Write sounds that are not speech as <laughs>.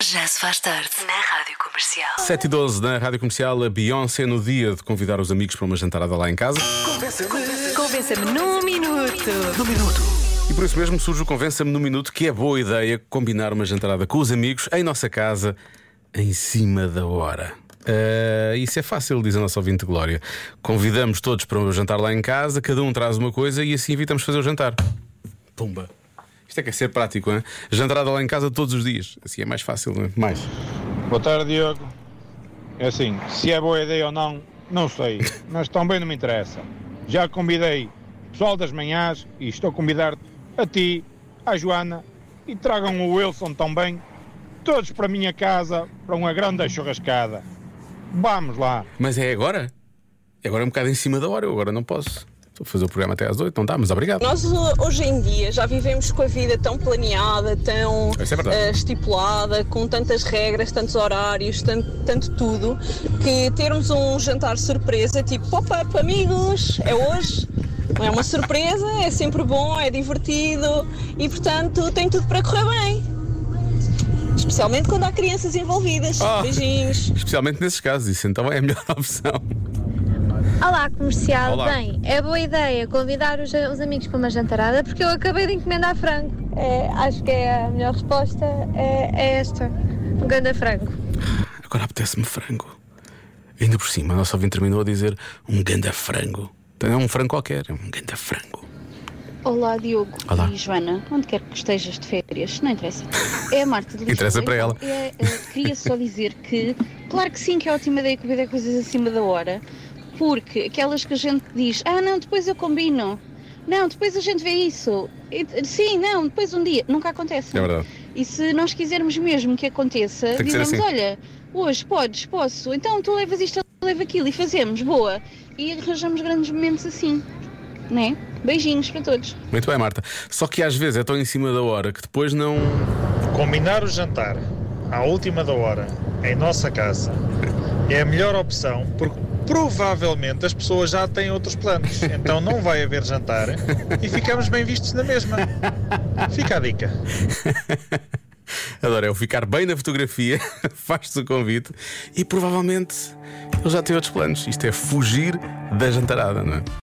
Já se faz tarde na Rádio Comercial. 7 e 12 na Rádio Comercial, a Beyoncé no dia de convidar os amigos para uma jantarada lá em casa. Convença-me num minuto. E por isso mesmo surge o Convença-me no Minuto que é boa ideia combinar uma jantarada com os amigos em nossa casa, em cima da hora. Ah, isso é fácil, diz a nossa ouvinte Glória. Convidamos todos para um jantar lá em casa, cada um traz uma coisa e assim evitamos fazer o jantar. Pumba. Isto é que é ser prático, hein? Jantarada lá em casa todos os dias. Assim é mais fácil, não é? Mais. Boa tarde, Diogo. É assim, se é boa ideia ou não, não sei, <laughs> mas também não me interessa. Já convidei o pessoal das manhãs e estou a convidar a ti, a Joana e tragam o Wilson também, todos para a minha casa, para uma grande churrascada. Vamos lá. Mas é agora? É agora um bocado em cima da hora, eu agora não posso. Estou a fazer o programa até às 8, não dá, mas obrigado. Nós uh, hoje em dia já vivemos com a vida tão planeada, tão é uh, estipulada, com tantas regras, tantos horários, tanto, tanto tudo, que termos um jantar surpresa, tipo pop-up, amigos, é hoje. É uma surpresa, é sempre bom, é divertido e, portanto, tem tudo para correr bem. Especialmente quando há crianças envolvidas. Oh. Beijinhos. Especialmente nesses casos, isso então é a melhor <laughs> opção. Olá, comercial. Olá. Bem, é boa ideia convidar os, os amigos para uma jantarada porque eu acabei de encomendar frango. É, acho que é a melhor resposta é, é esta: um ganda frango. Agora apetece-me frango. Ainda por cima, a nossa ouvinte terminou a dizer um ganda frango. Então é um frango qualquer, é um ganda frango. Olá, Diogo Olá. e Joana, onde quer que estejas de férias, não interessa. É a Marta de <laughs> Lisboa. Interessa para ela. É, é, queria só dizer que, claro que sim, que é ótima ideia convidar coisas acima da hora, porque aquelas que a gente diz, ah, não, depois eu combino, não, depois a gente vê isso, E, sim, não, depois um dia, nunca acontece. É verdade. E se nós quisermos mesmo que aconteça, que dizemos, assim. olha, hoje podes, posso, então tu levas isto, eu levo aquilo e fazemos, boa. E arranjamos grandes momentos assim, né? Beijinhos para todos. Muito bem, Marta. Só que às vezes é tão em cima da hora que depois não. Combinar o jantar à última da hora em nossa casa é a melhor opção porque provavelmente as pessoas já têm outros planos. Então não vai haver jantar e ficamos bem vistos na mesma. Fica a dica. Adoro, é o ficar bem na fotografia, <laughs> faz-te o convite e provavelmente ele já tem outros planos. Isto é fugir da jantarada, não é?